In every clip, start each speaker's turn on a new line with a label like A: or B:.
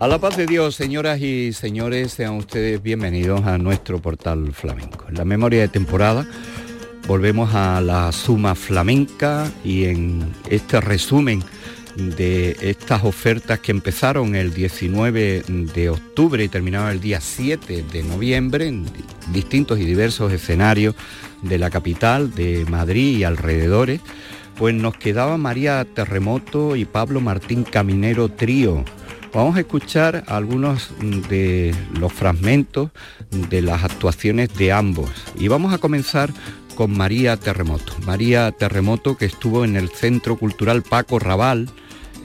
A: A la paz de Dios, señoras y señores, sean ustedes bienvenidos a nuestro portal flamenco. En la memoria de temporada volvemos a la suma flamenca y en este resumen de estas ofertas que empezaron el 19 de octubre y terminaron el día 7 de noviembre en distintos y diversos escenarios de la capital, de Madrid y alrededores, pues nos quedaba María Terremoto y Pablo Martín Caminero Trío Vamos a escuchar algunos de los fragmentos de las actuaciones de ambos y vamos a comenzar con María Terremoto. María Terremoto que estuvo en el Centro Cultural Paco Raval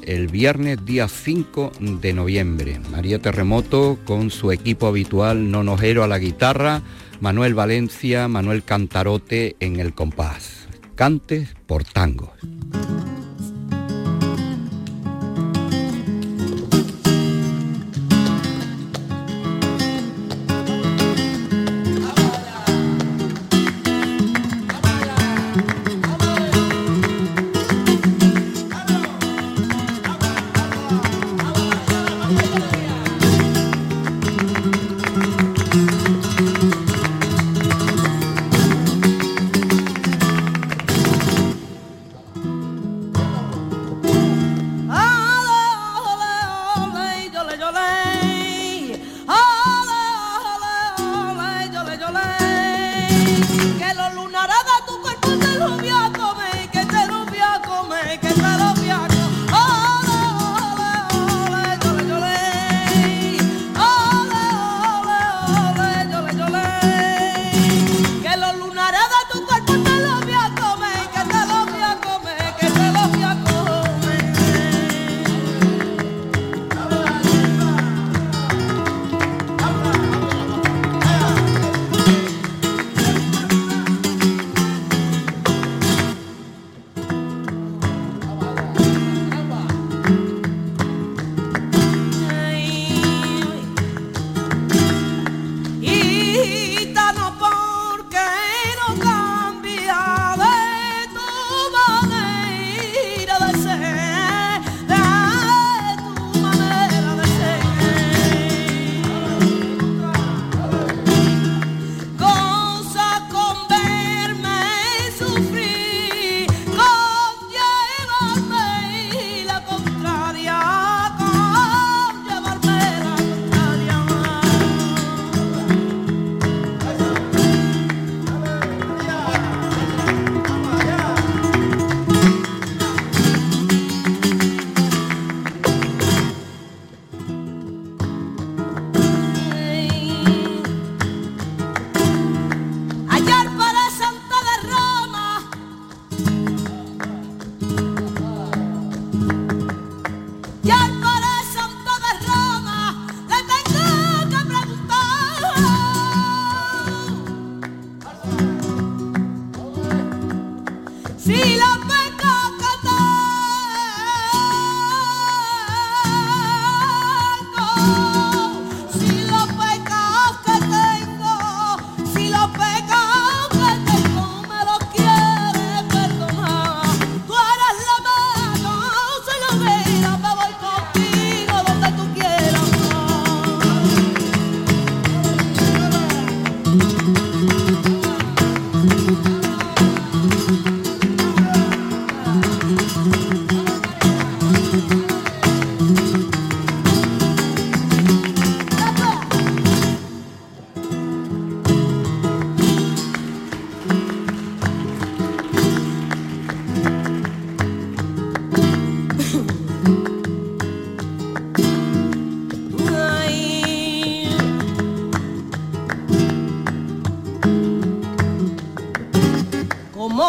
A: el viernes día 5 de noviembre. María Terremoto con su equipo habitual Nonojero a la guitarra, Manuel Valencia, Manuel Cantarote en el compás. Cantes por tango.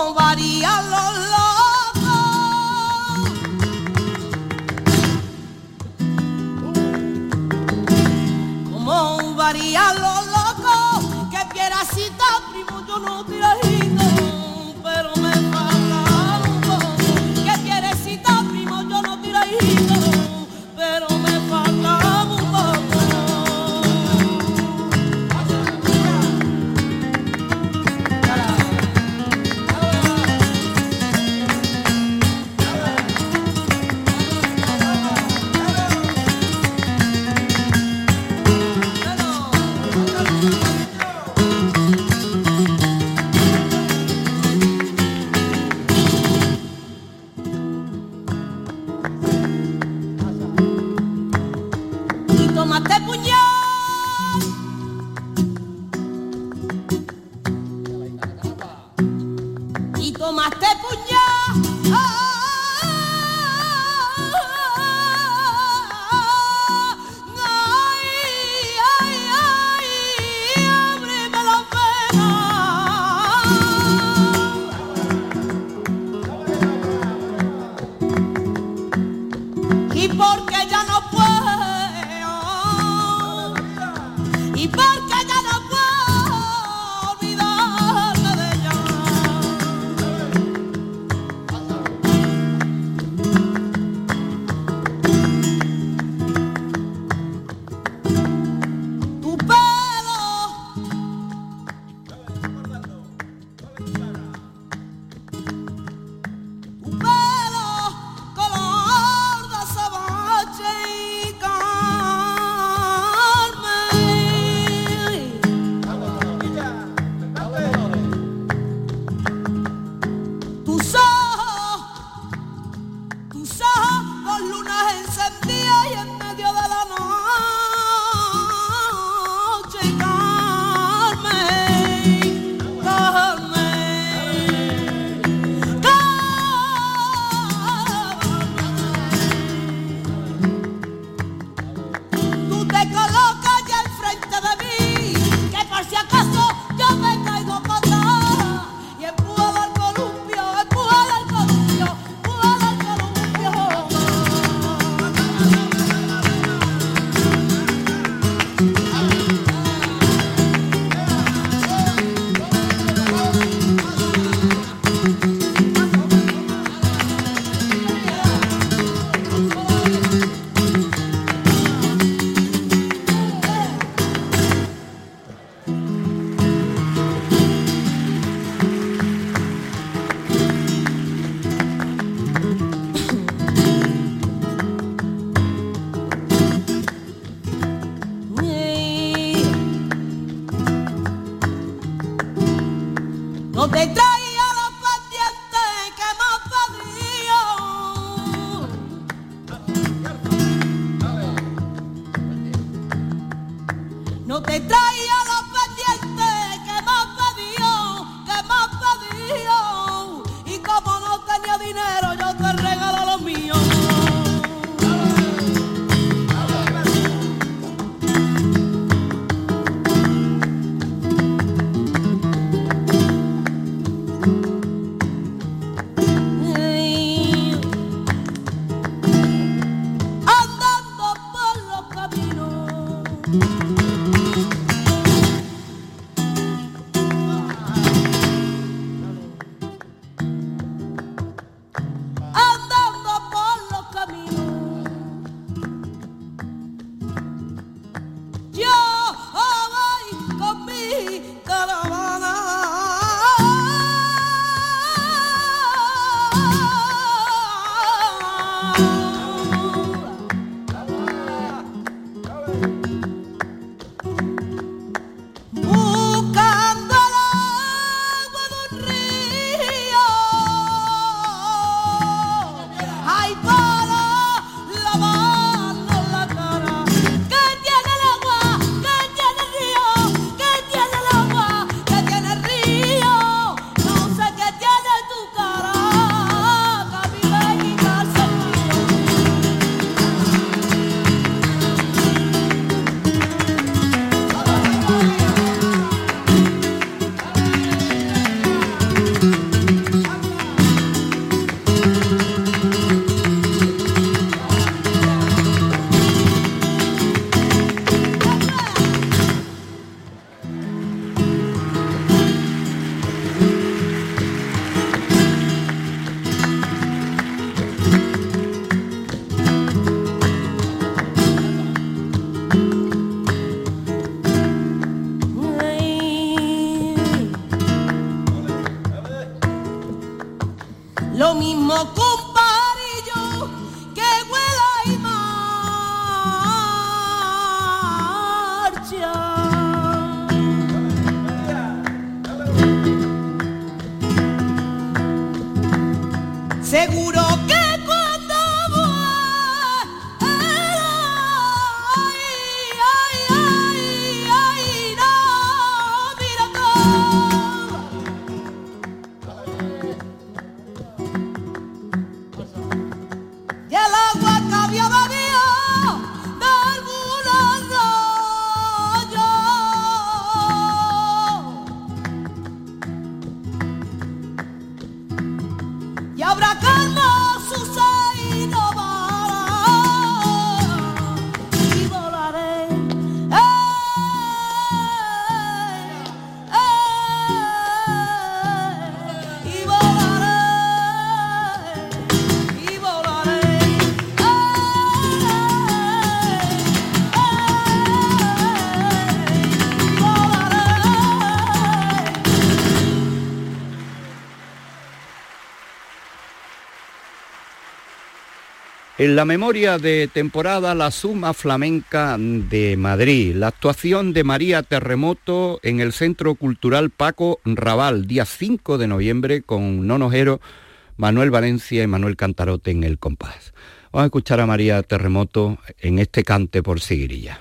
A: nobody alone. Ay, yo lo.
B: En la memoria de temporada La Suma Flamenca de Madrid, la actuación de María Terremoto en el Centro Cultural Paco Raval, día 5 de noviembre, con Nonojero, Manuel Valencia y Manuel Cantarote en el compás. Vamos a escuchar a María Terremoto en este cante por Siguirilla.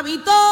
B: Habito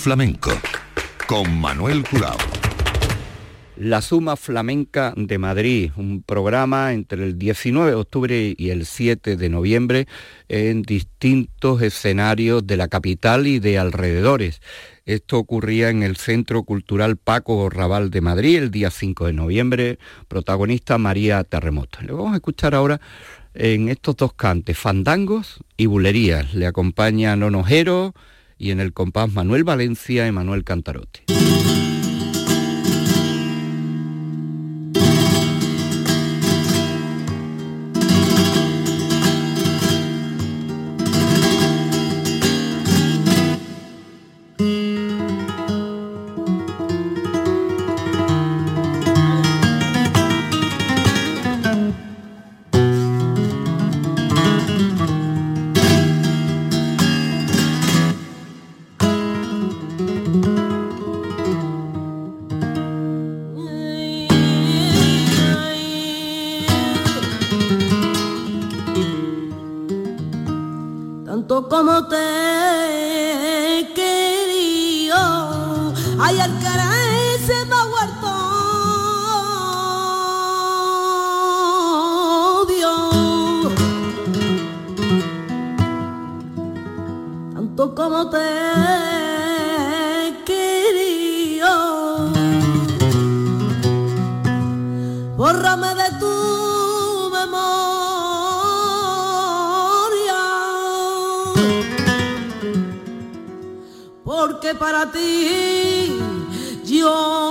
B: Flamenco con Manuel Curao.
A: La Suma Flamenca de Madrid, un programa entre el 19 de octubre y el 7 de noviembre en distintos escenarios de la capital y de alrededores. Esto ocurría en el Centro Cultural Paco Raval de Madrid el día 5 de noviembre, protagonista María Terremoto. Le vamos a escuchar ahora en estos dos cantes, fandangos y bulerías. Le acompaña Nonojero, y en el compás Manuel Valencia y Manuel Cantarote.
B: como te querido, ay al caray se me ha muerto Dios, tanto como te que para ti yo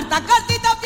B: Tú piensas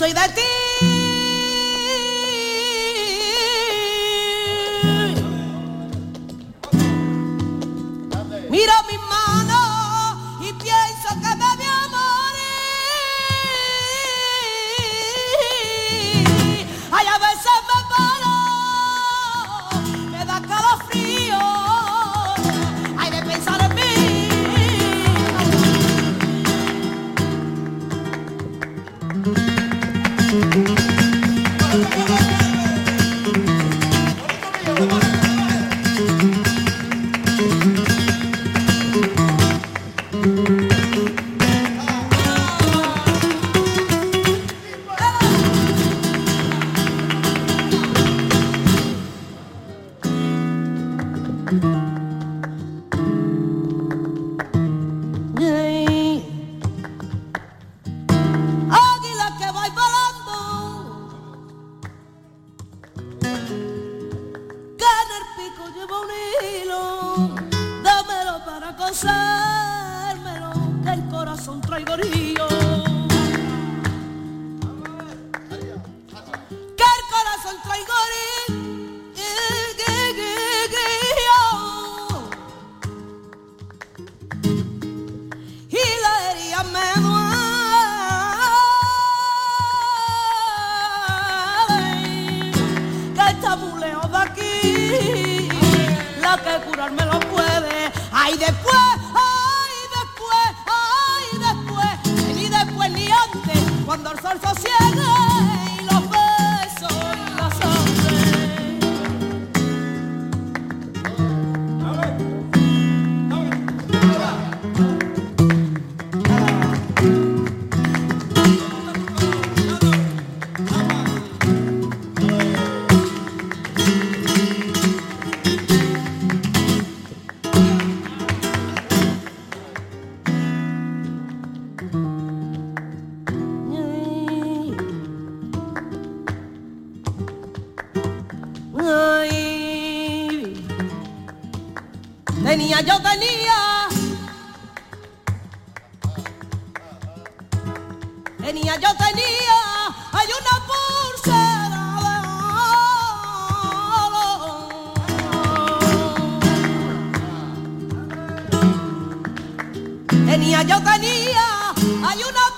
B: soy de tenía, yo tenía. Tenía, yo tenía, hay una pulsera de oro. Tenía, yo tenía, hay una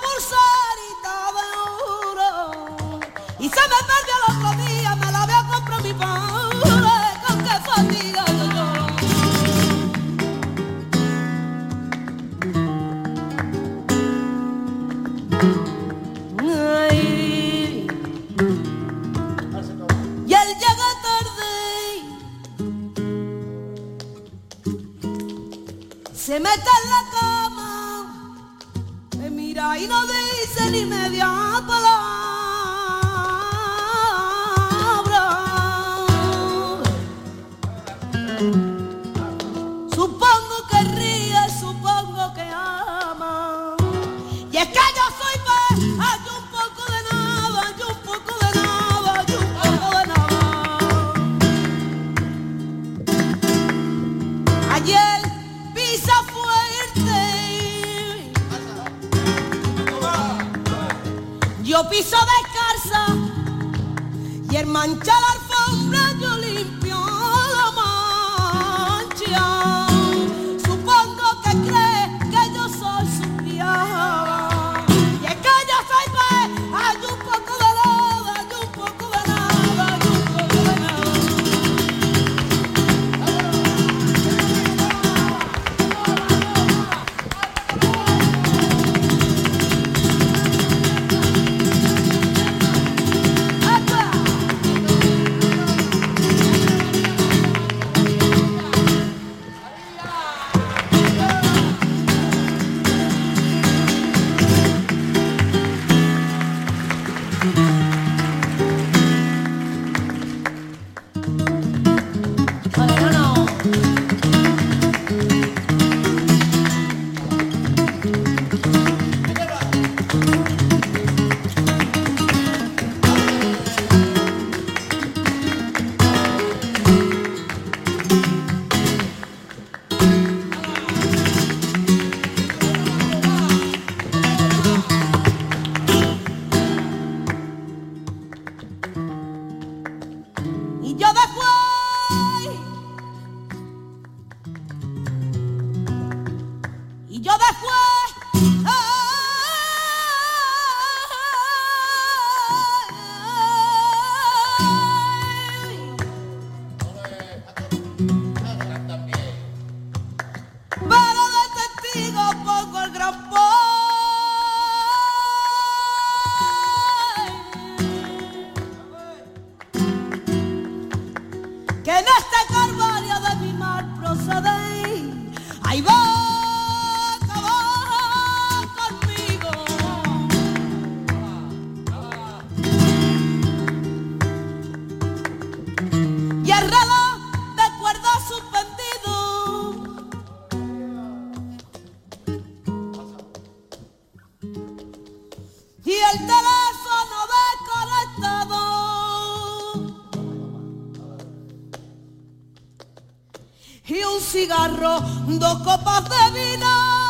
B: cigarro, dos copas de vino.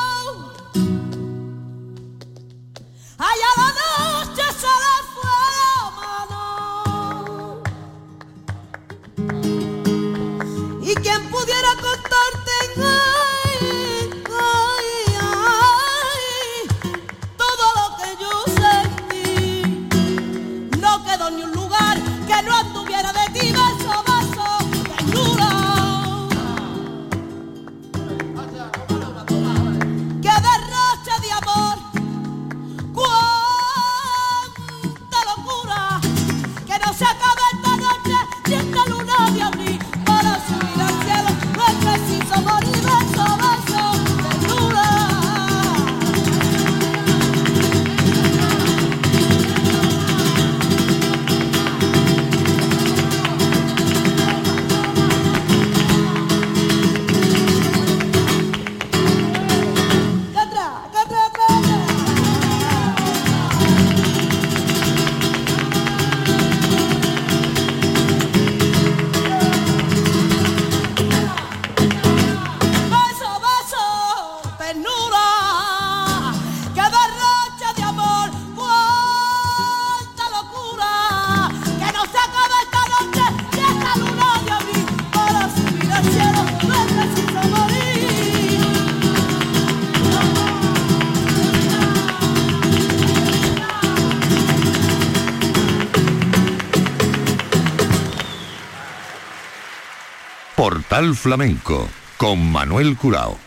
C: Portal Flamenco con Manuel Curao.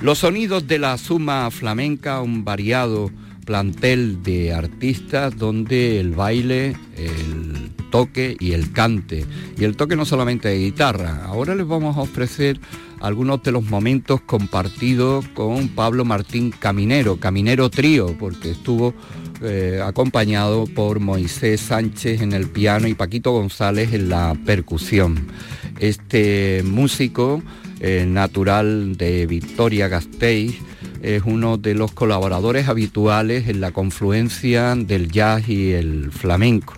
A: Los sonidos de la Suma Flamenca, un variado plantel de artistas donde el baile, el toque y el cante. Y el toque no solamente de guitarra. Ahora les vamos a ofrecer algunos de los momentos compartidos con Pablo Martín Caminero, Caminero Trío, porque estuvo eh, acompañado por Moisés Sánchez en el piano y Paquito González en la percusión. Este músico eh, natural de Victoria Gasteiz es uno de los colaboradores habituales en la confluencia del jazz y el flamenco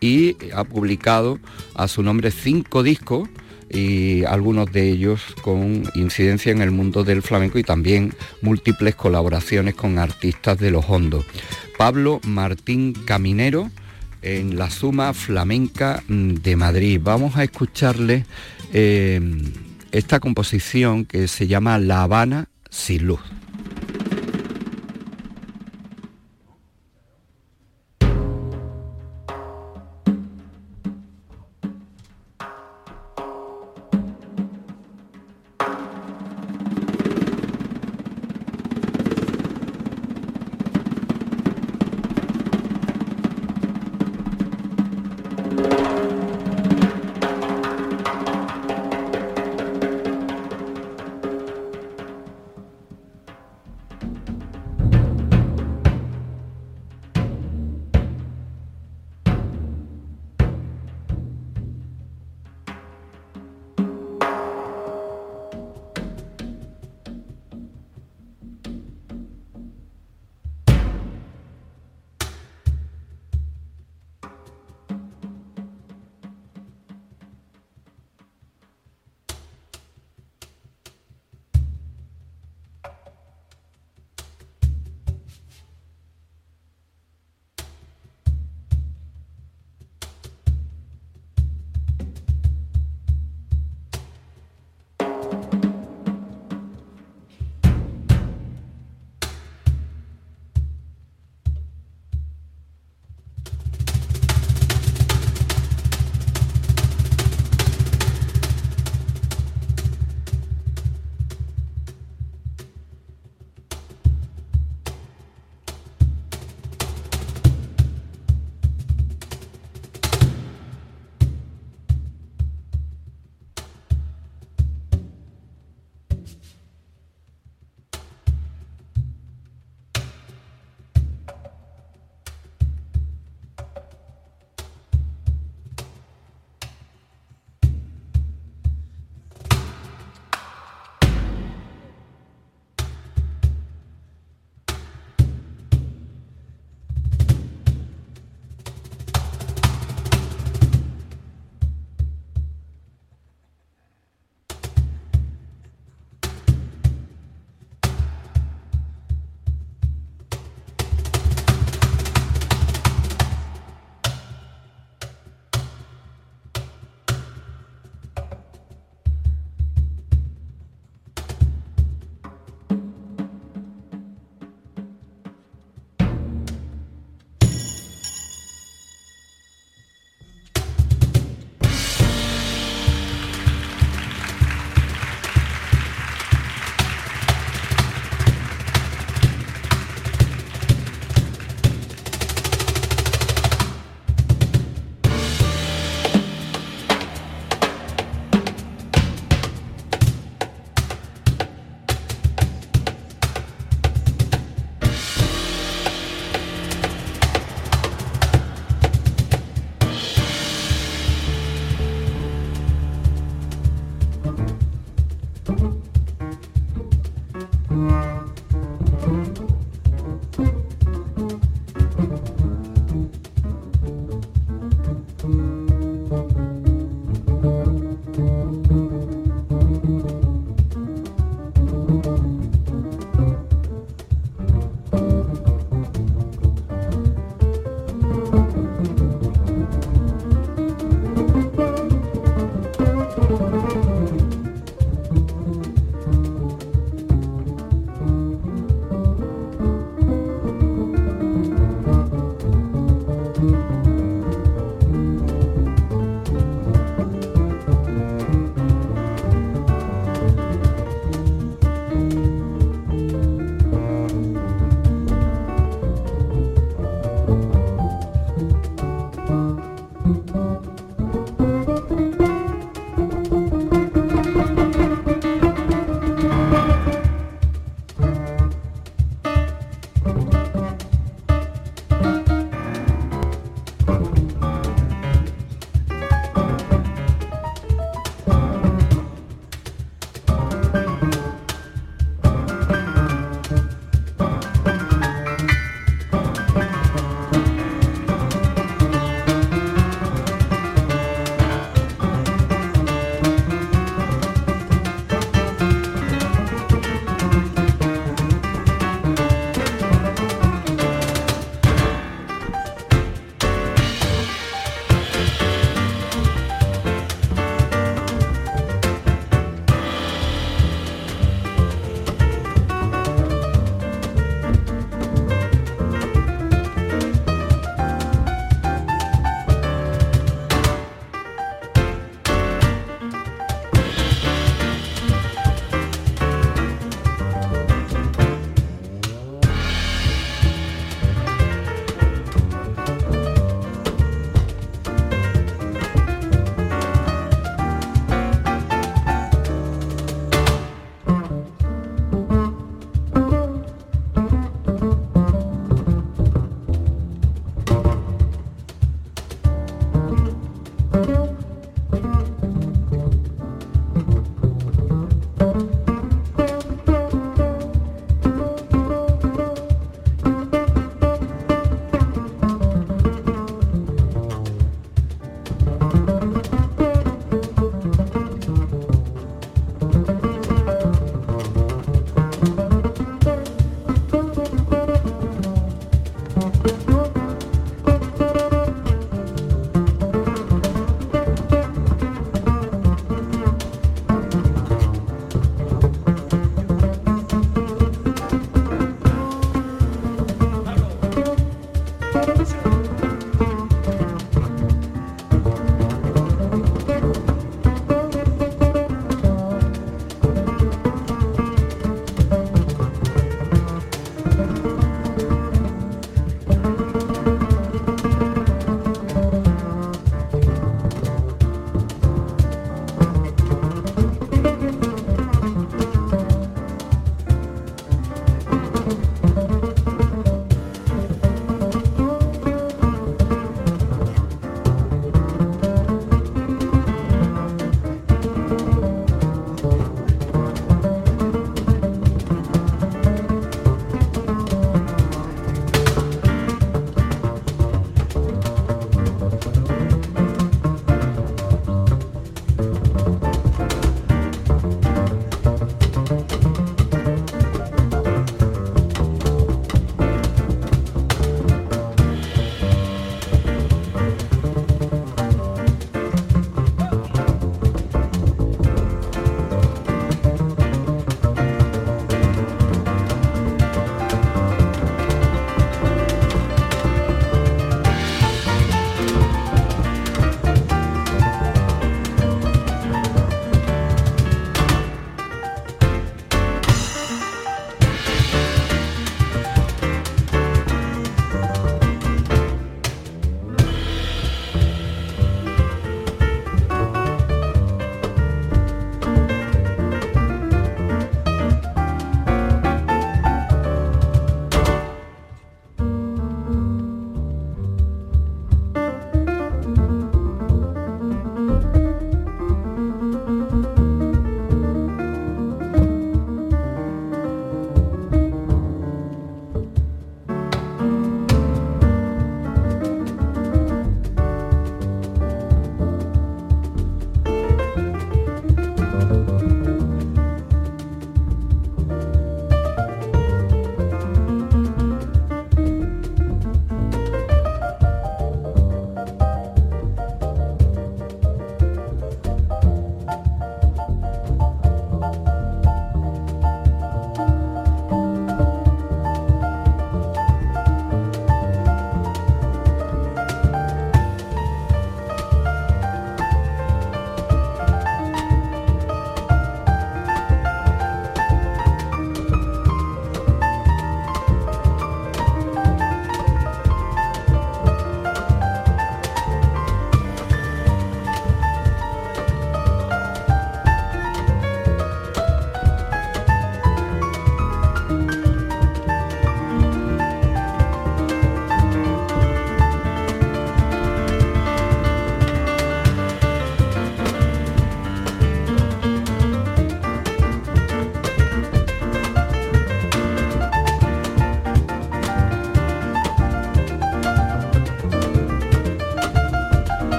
A: y ha publicado a su nombre cinco discos y algunos de ellos con incidencia en el mundo del flamenco y también múltiples colaboraciones con artistas de los hondos. Pablo Martín Caminero en la Suma Flamenca de Madrid. Vamos a escucharle eh, esta composición que se llama La Habana sin luz.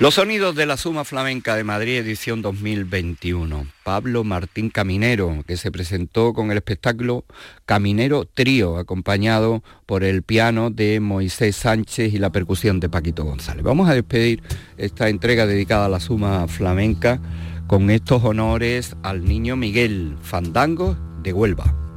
A: Los sonidos de la Suma Flamenca de Madrid edición 2021. Pablo Martín Caminero, que se presentó con el espectáculo Caminero Trío, acompañado por el piano de Moisés Sánchez y la percusión de Paquito González. Vamos a despedir esta entrega dedicada a la Suma Flamenca con estos honores al niño Miguel Fandango de Huelva.